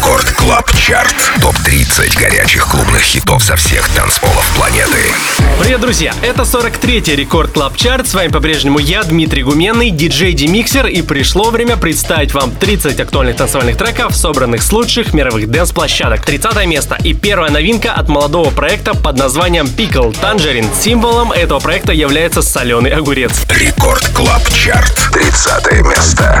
Record Club Chart. Топ-30 горячих клубных хитов со всех танцполов планеты. Привет, друзья! Это 43-й Record Club Chart. С вами по-прежнему я, Дмитрий Гуменный, диджей Demixer. И пришло время представить вам 30 актуальных танцевальных треков, собранных с лучших мировых dance -площадок. 30 место и первая новинка от молодого проекта под названием Pickle Tangerine. Символом этого проекта является соленый огурец. Record Club Chart. 30 место.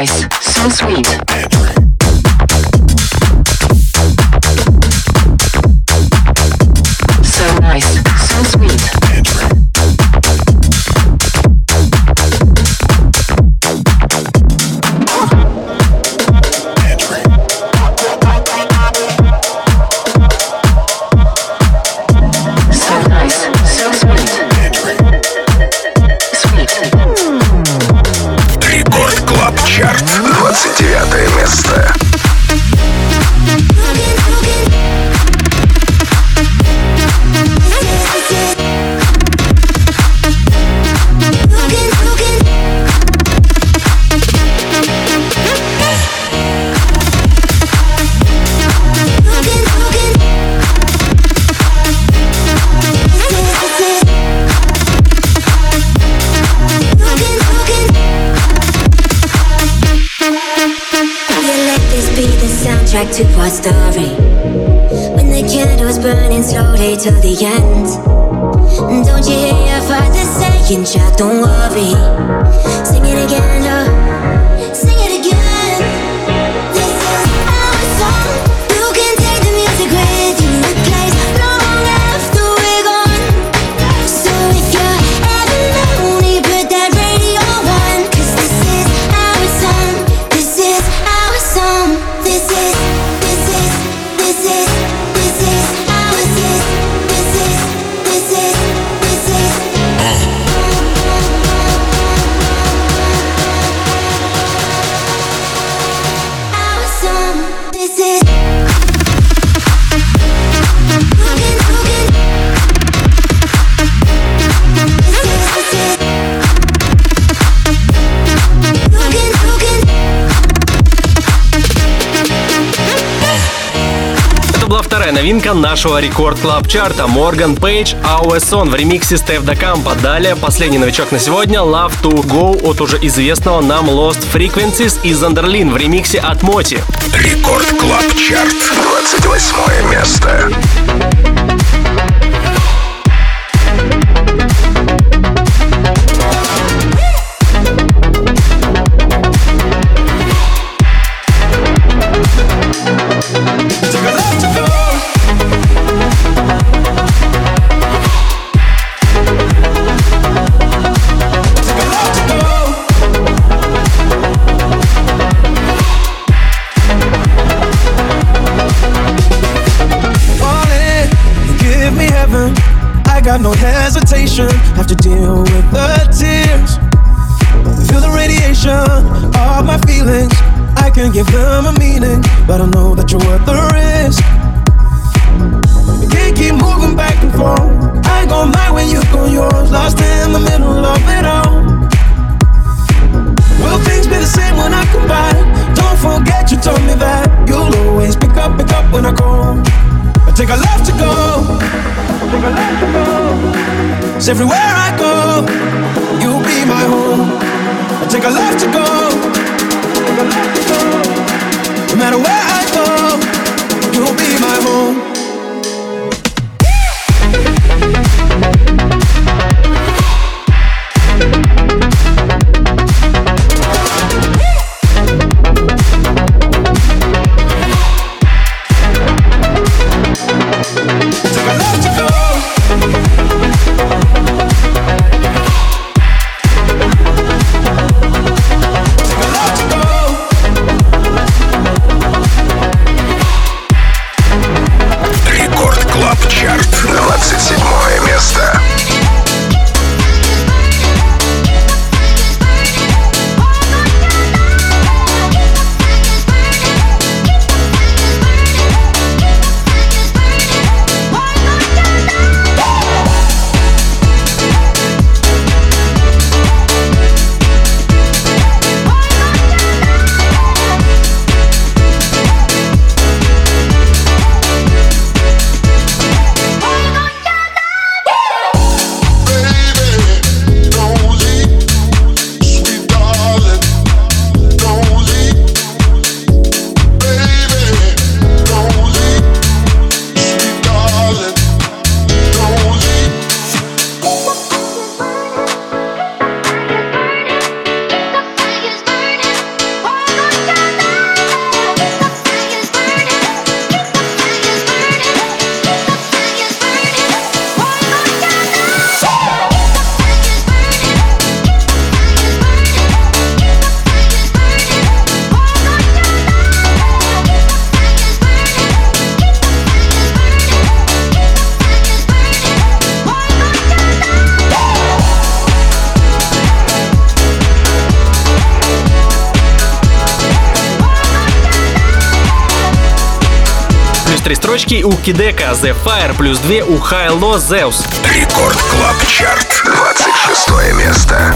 nice, so sweet. Новинка нашего Record Club Chart 'а Morgan Page Song в ремиксе Steff Da Campo. Далее последний новичок на сегодня Love to Go от уже известного нам Lost Frequencies и Zonderling в ремиксе от MOTi. Record Club Chart, 28 место. got no hesitation. Have to deal with the tears. Feel the radiation of my feelings. I can give them a meaning, but I know that you're worth the risk. Can't keep moving back and forth. I go my when you go yours. Lost in the middle of it all. Will things be the same when I come back? Don't forget you told me that you'll always pick up, pick up when I call. I take a left to go. I take a left. Cause everywhere I go, you'll be my home. I take a love to go. No matter where I go, you'll be my home. Строчки у Kideko, The Fire плюс 2 у HI-LO Zeus. Record Club Chart, 26 место.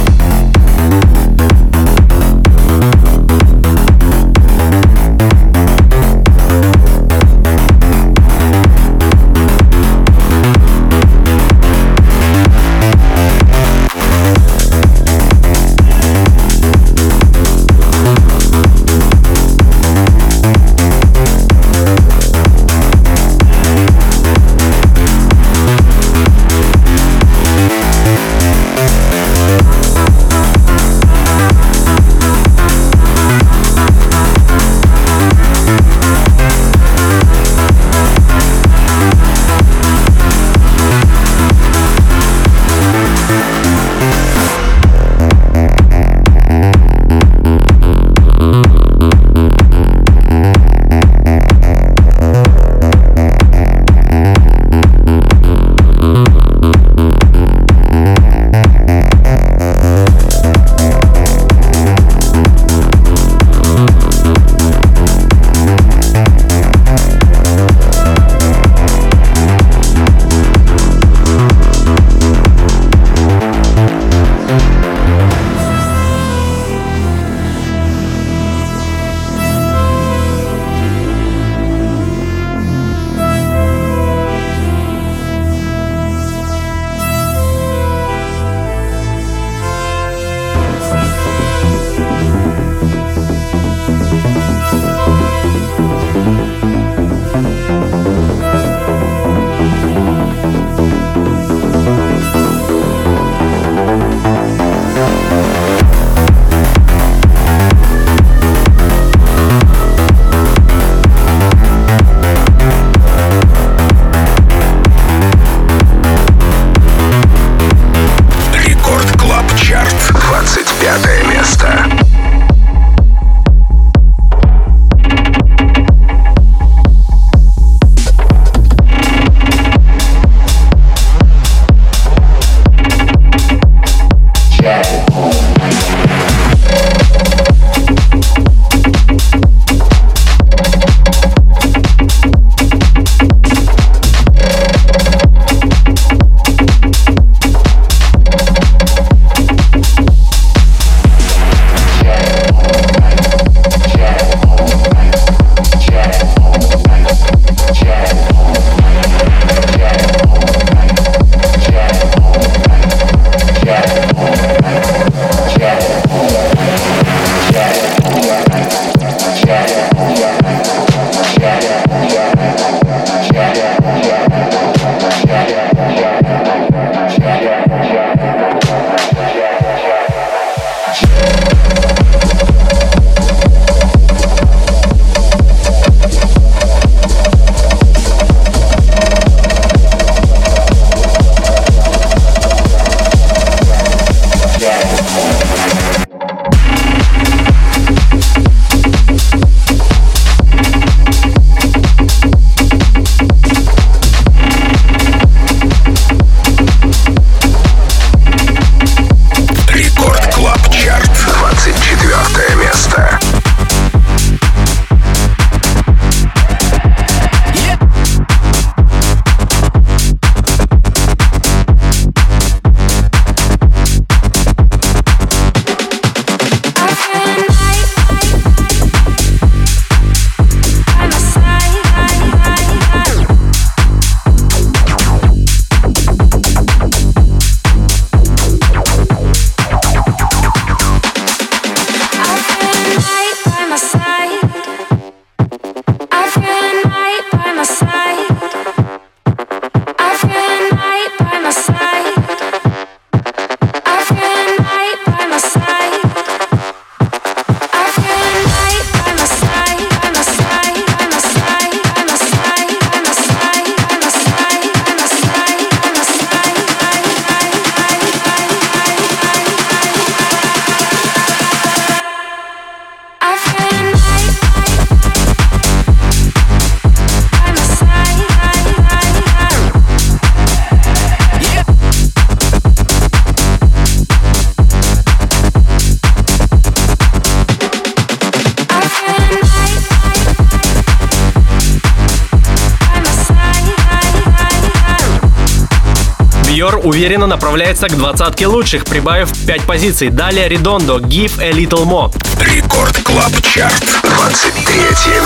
Уверенно направляется к двадцатке лучших, прибавив 5 позиций. Далее Redondo Give a Little More. Record Club Chart. 23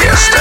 место.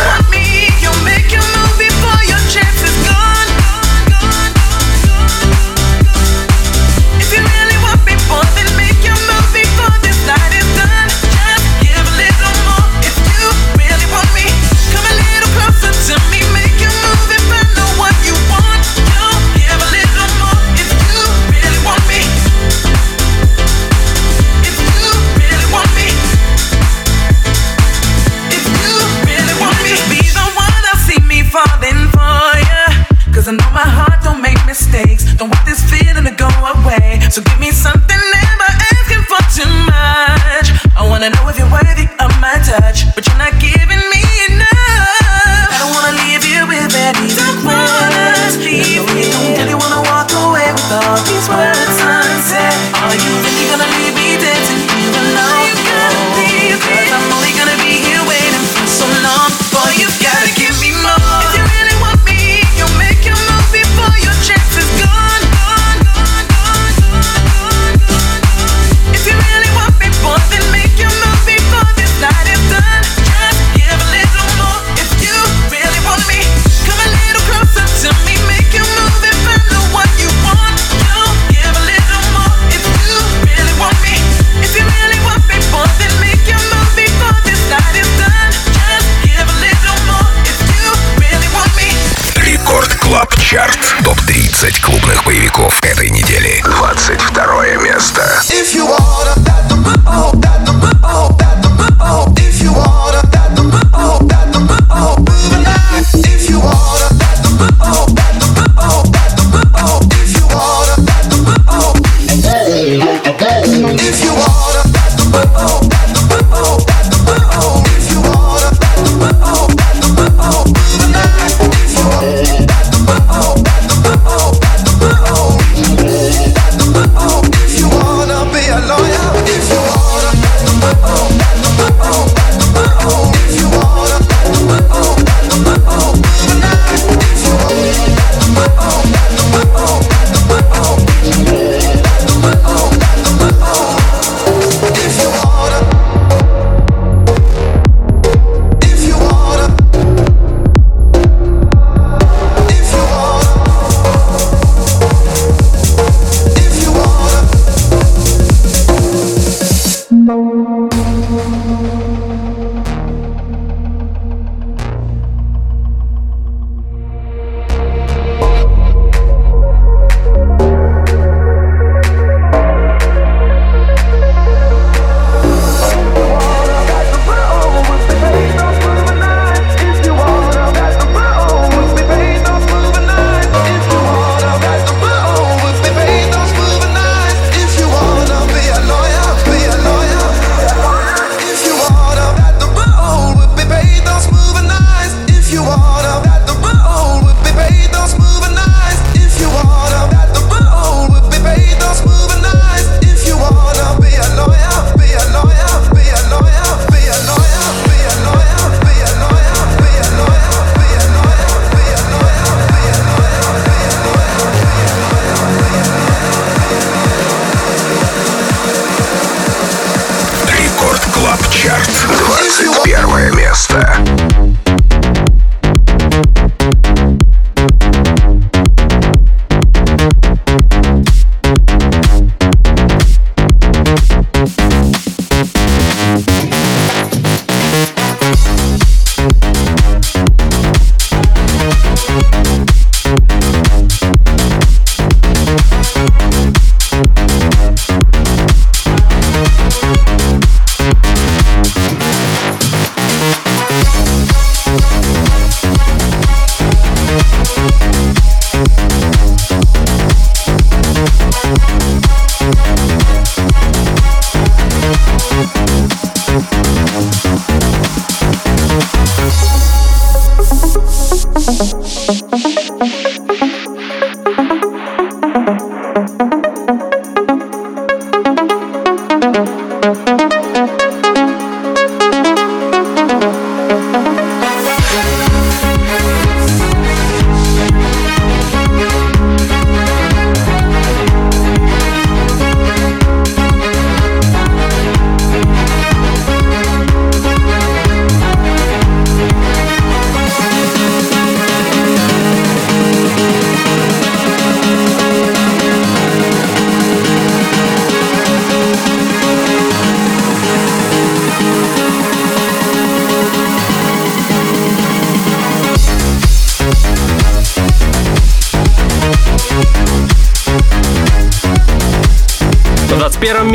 Thank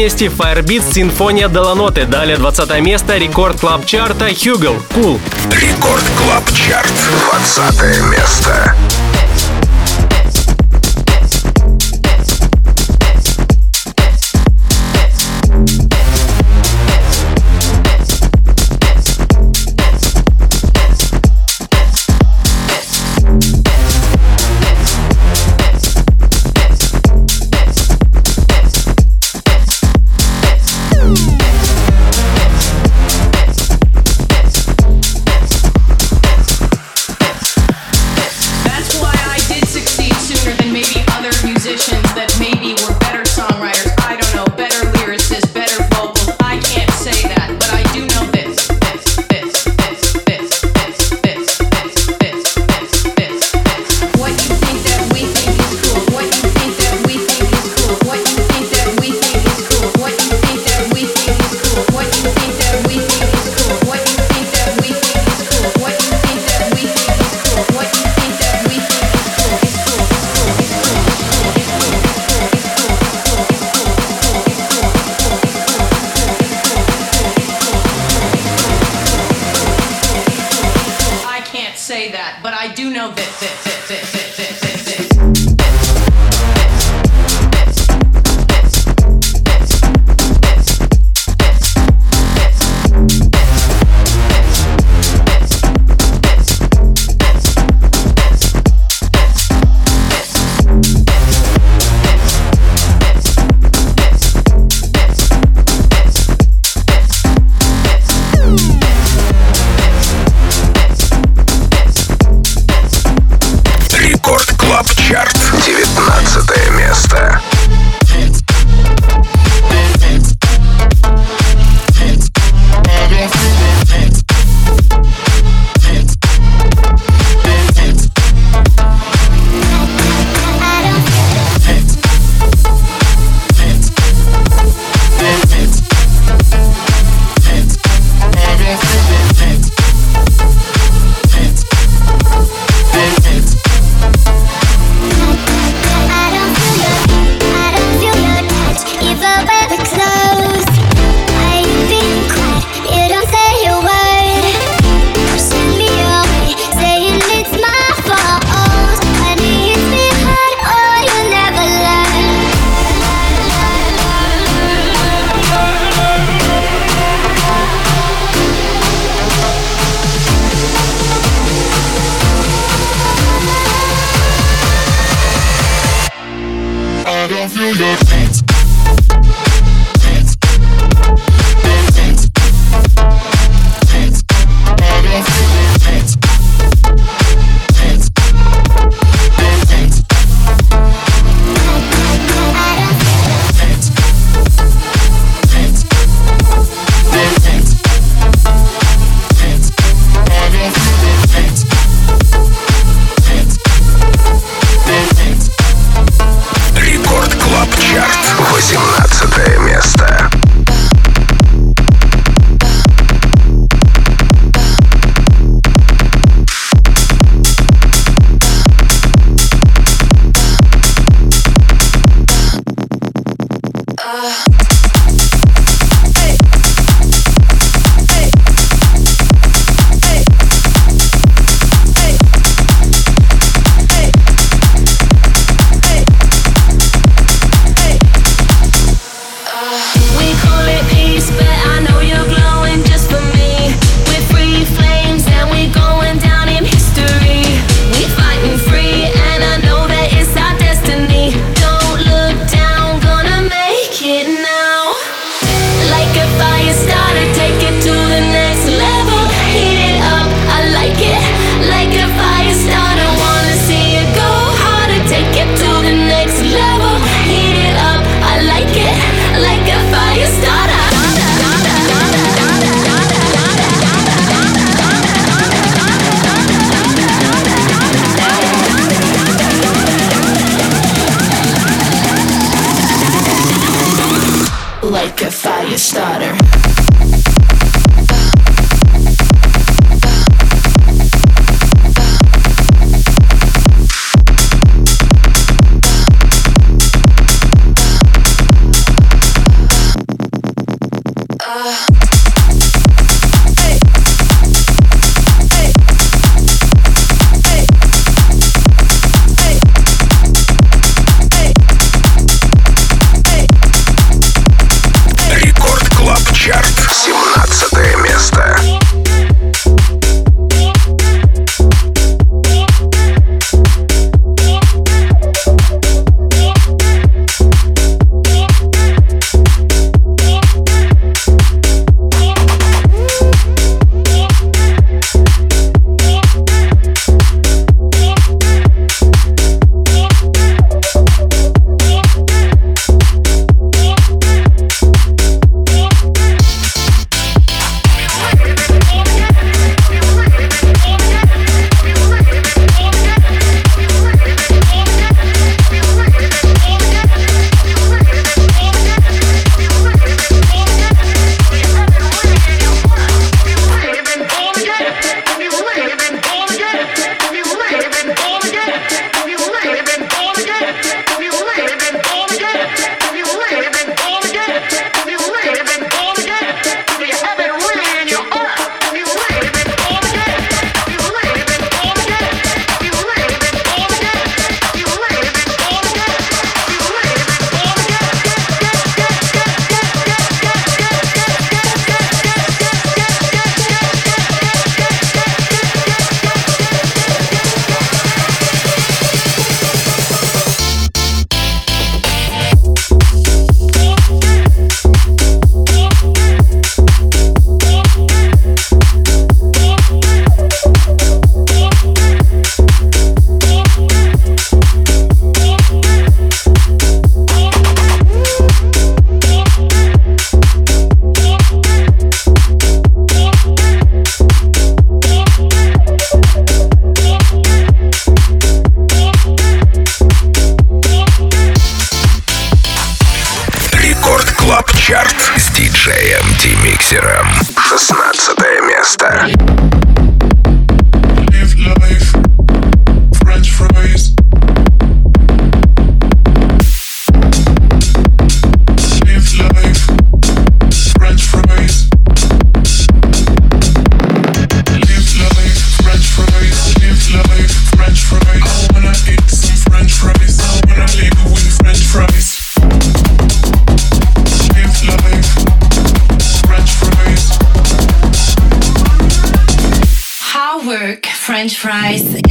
месте Firebeatz Sinfonia Della Notte. Далее 20 место Record Club Chart 'а Hugel Cool. Record Club Chart. 20 место. price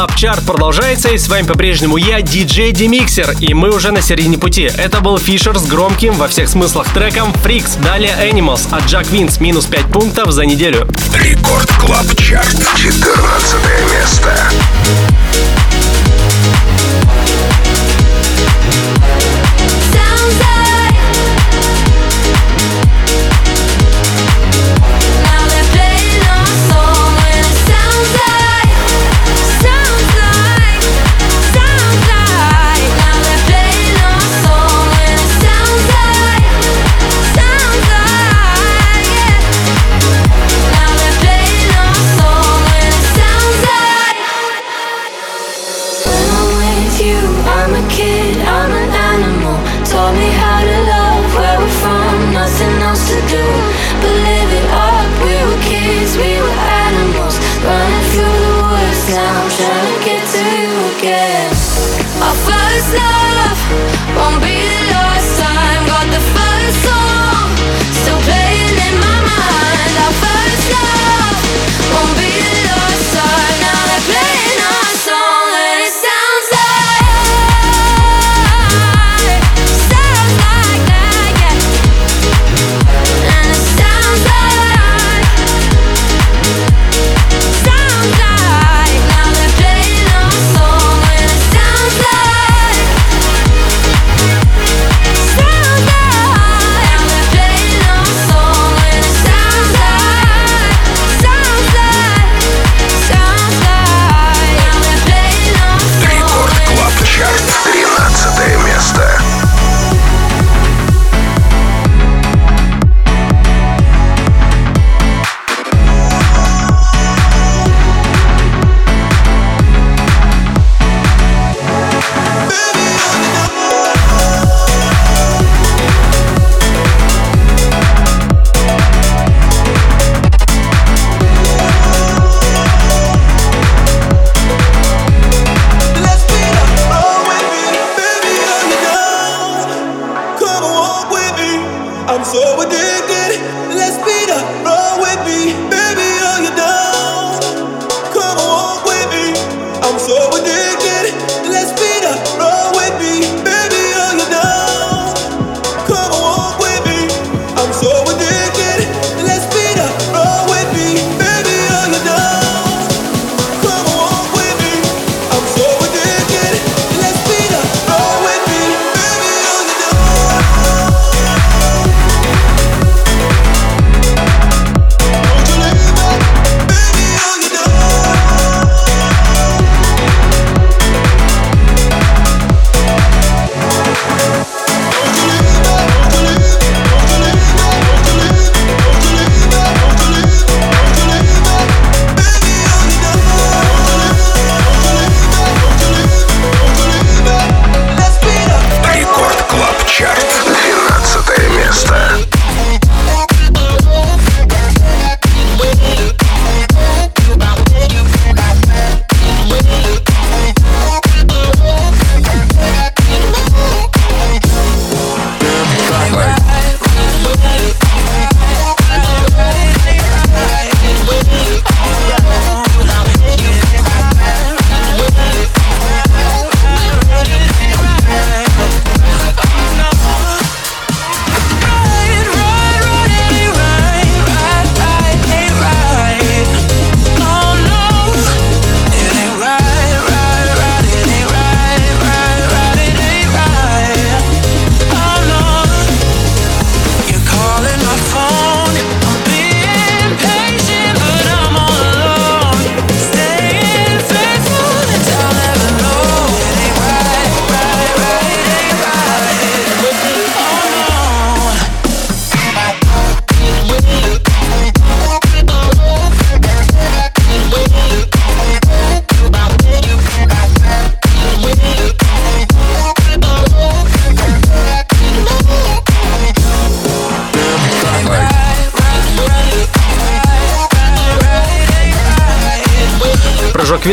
Club Chart продолжается, и с вами по-прежнему я, DJ Demixer, и мы уже на середине пути. Это был Фишер с громким во всех смыслах треком Freaks, далее Animals от Jack Wins, минус 5 пунктов за неделю. Record Club Chart,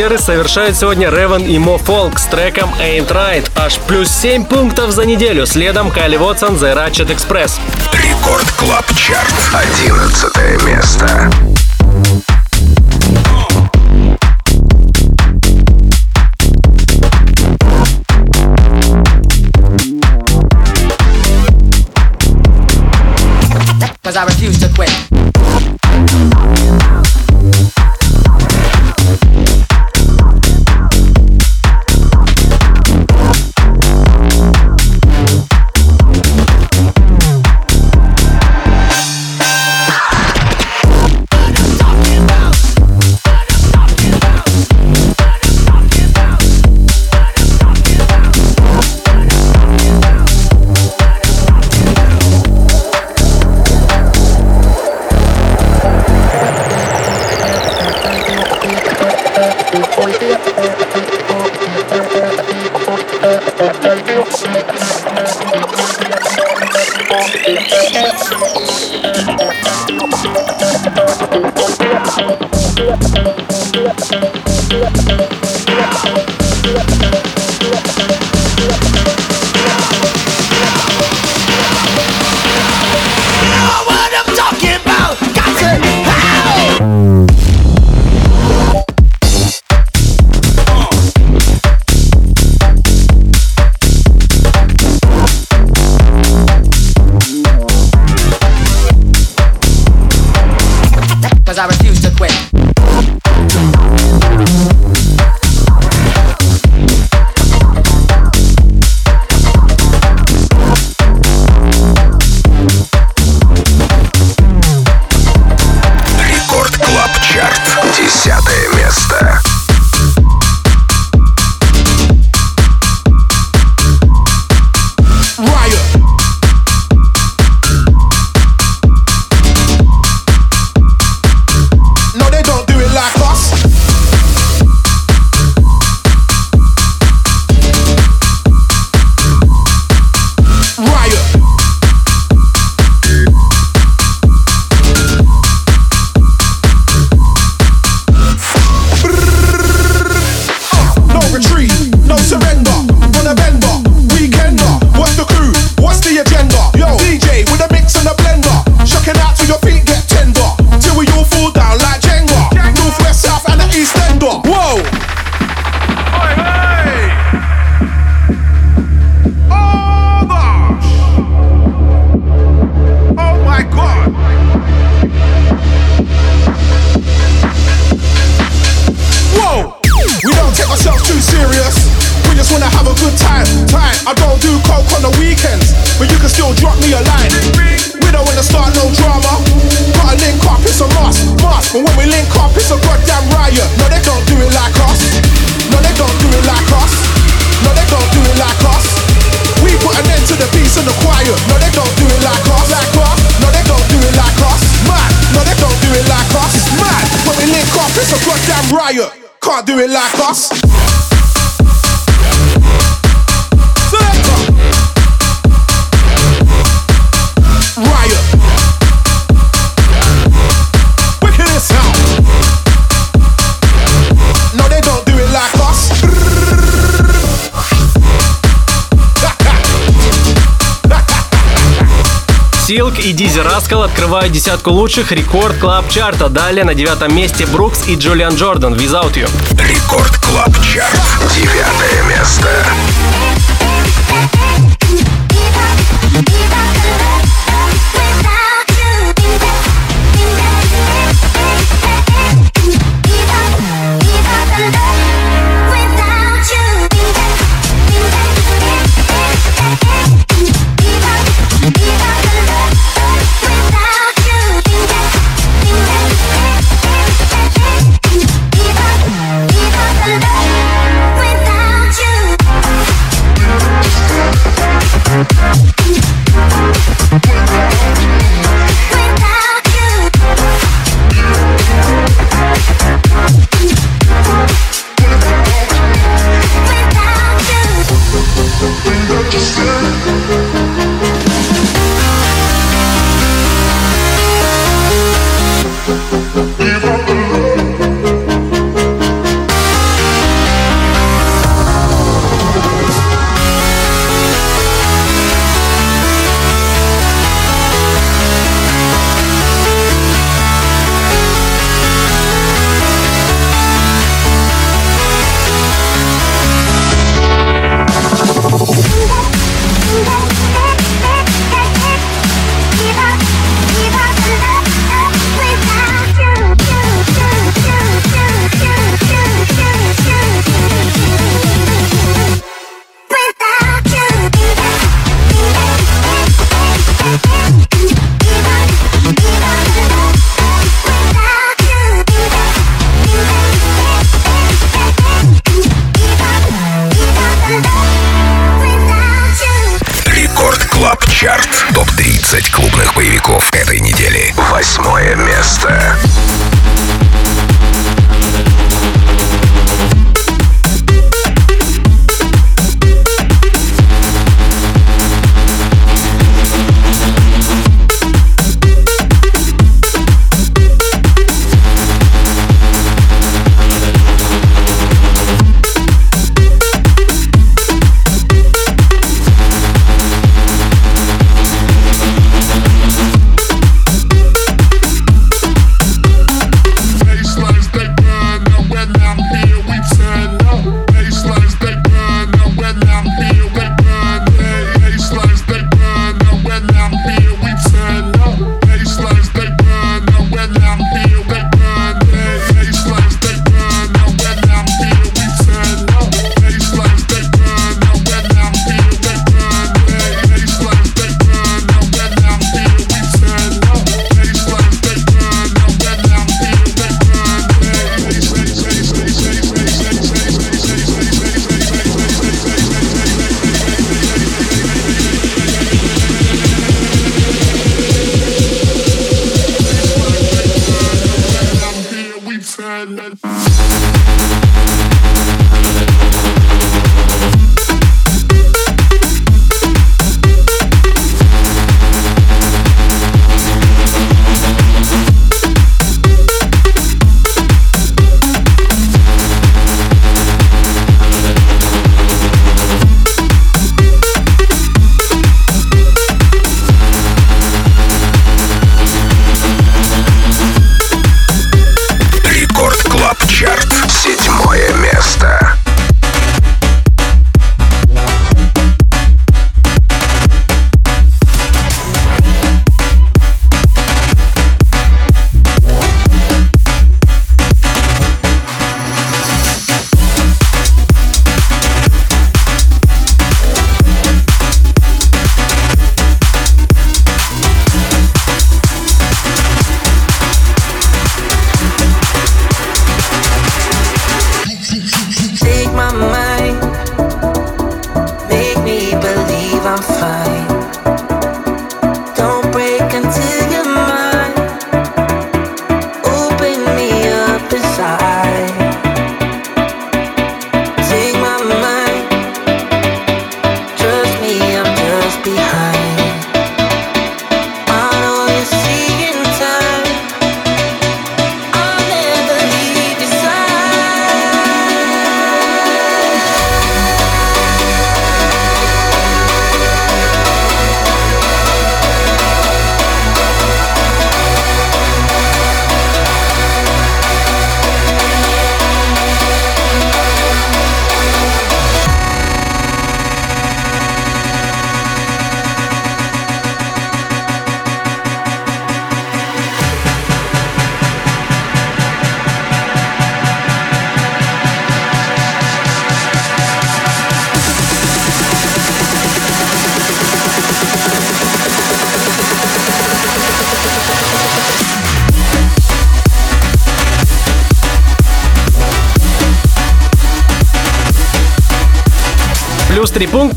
веры совершают сегодня Ревен и Мо Фолк с треком Ain't Right. Аж плюс 7 пунктов за неделю. Следом Кайли Вотсон The Ratchet Express. Record Club Chart. 11 место. Дизи Раскал открывают десятку лучших рекорд клаб чарта. Далее на девятом месте Брукс и Джулиан Джордан Without You. Рекорд клаб чарт. Девятое место.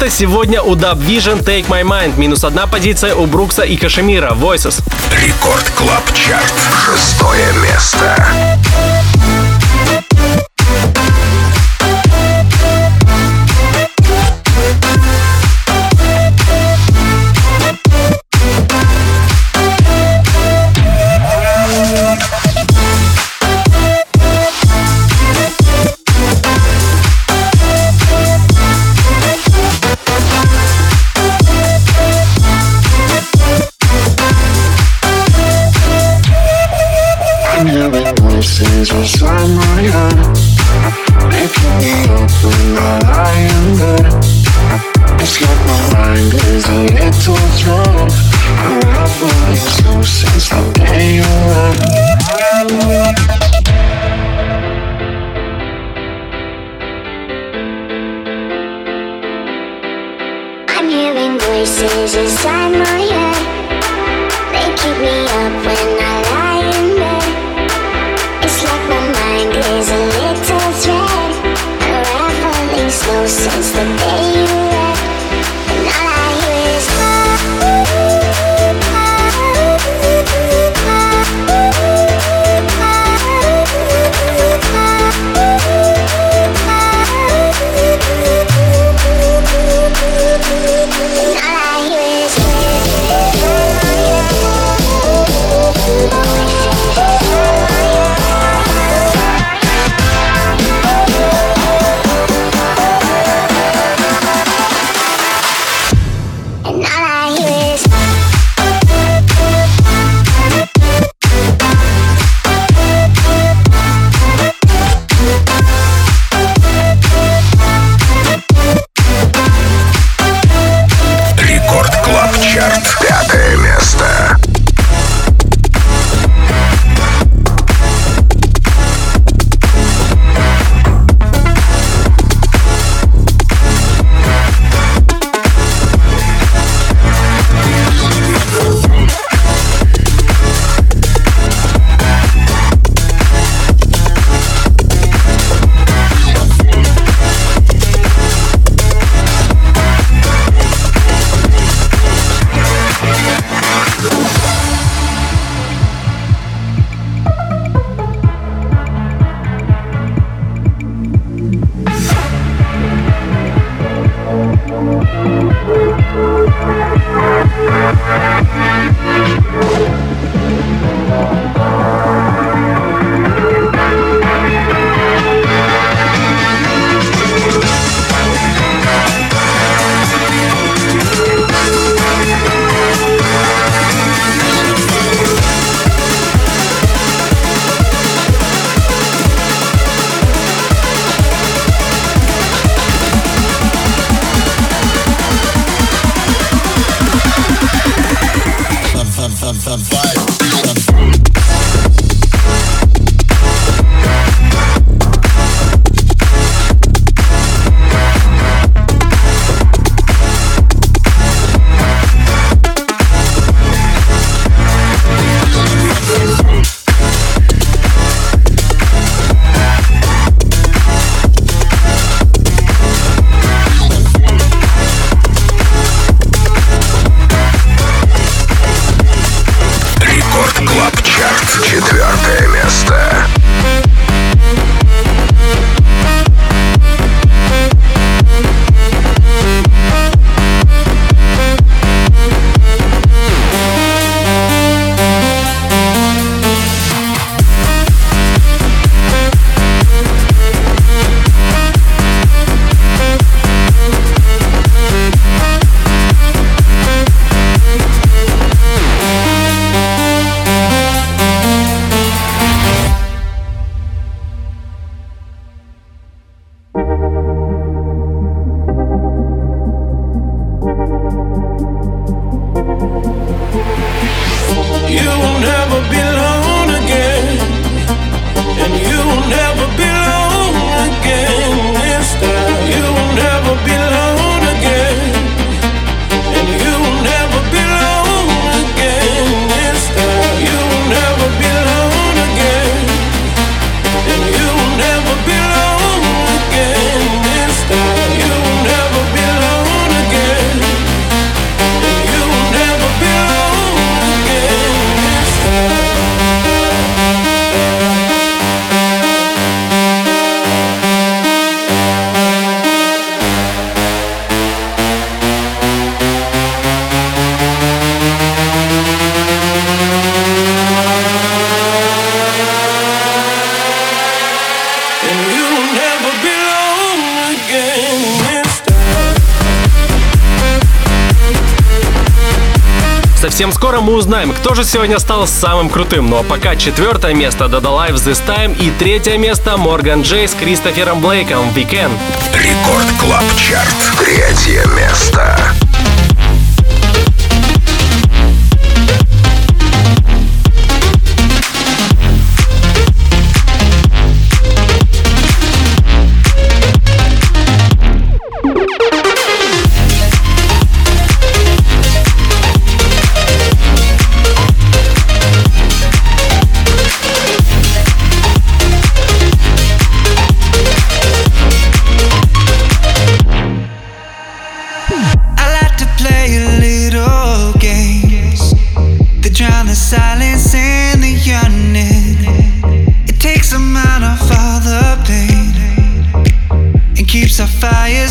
Дельта сегодня у DubVision Take My Mind. Минус одна позиция у Brooks а и KSHMR а. Voices. Record Club Chart. Шестое место. Совсем скоро мы узнаем, кто же сегодня стал самым крутым. Ну а пока четвертое место Dada Life This Time и третье место Морган Джей с Кристофером Блейком Weekend. Record Club Chart. Третье место. fires.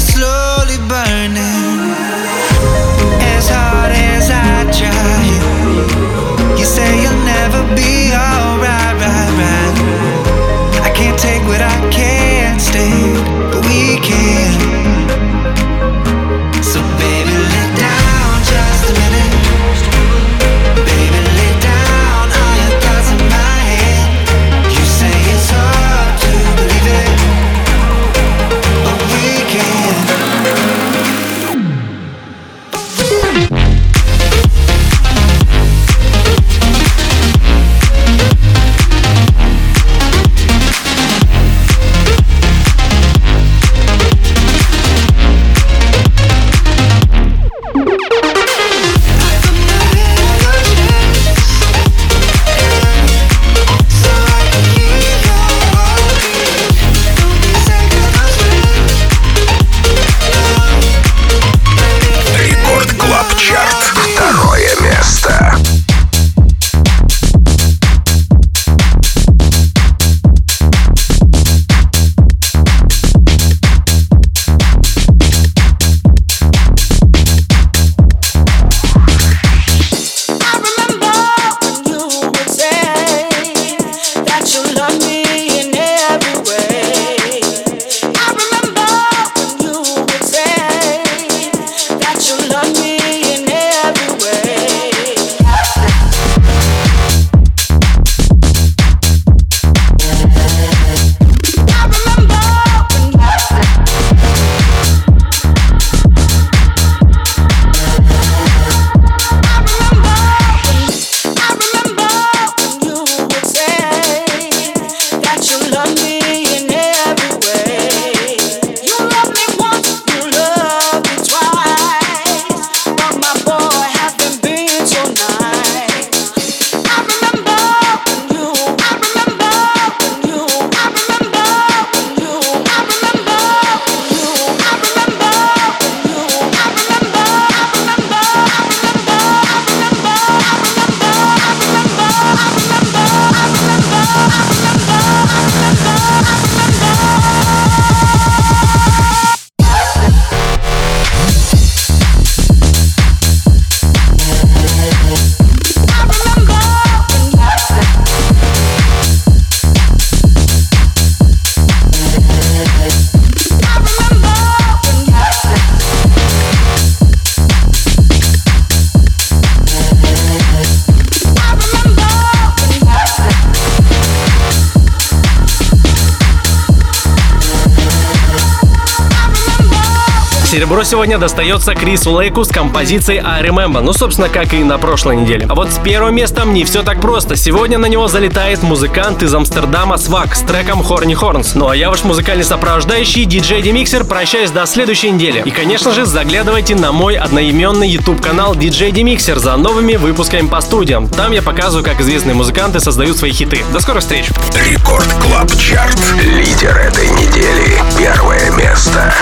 Сегодня достается Крису Лейку с композицией I Remember, ну, собственно, как и на прошлой неделе. А вот с первым местом не все так просто. Сегодня на него залетает музыкант из Амстердама SWACQ с треком Horny Horns. Ну а я ваш музыкальный сопровождающий, диджей Демиксер, прощаюсь до следующей недели. И, конечно же, заглядывайте на мой одноименный YouTube-канал DJ Demixer за новыми выпусками по студиям. Там я показываю, как известные музыканты создают свои хиты. До скорых встреч! Record Club Chart. Лидер этой недели. Первое место.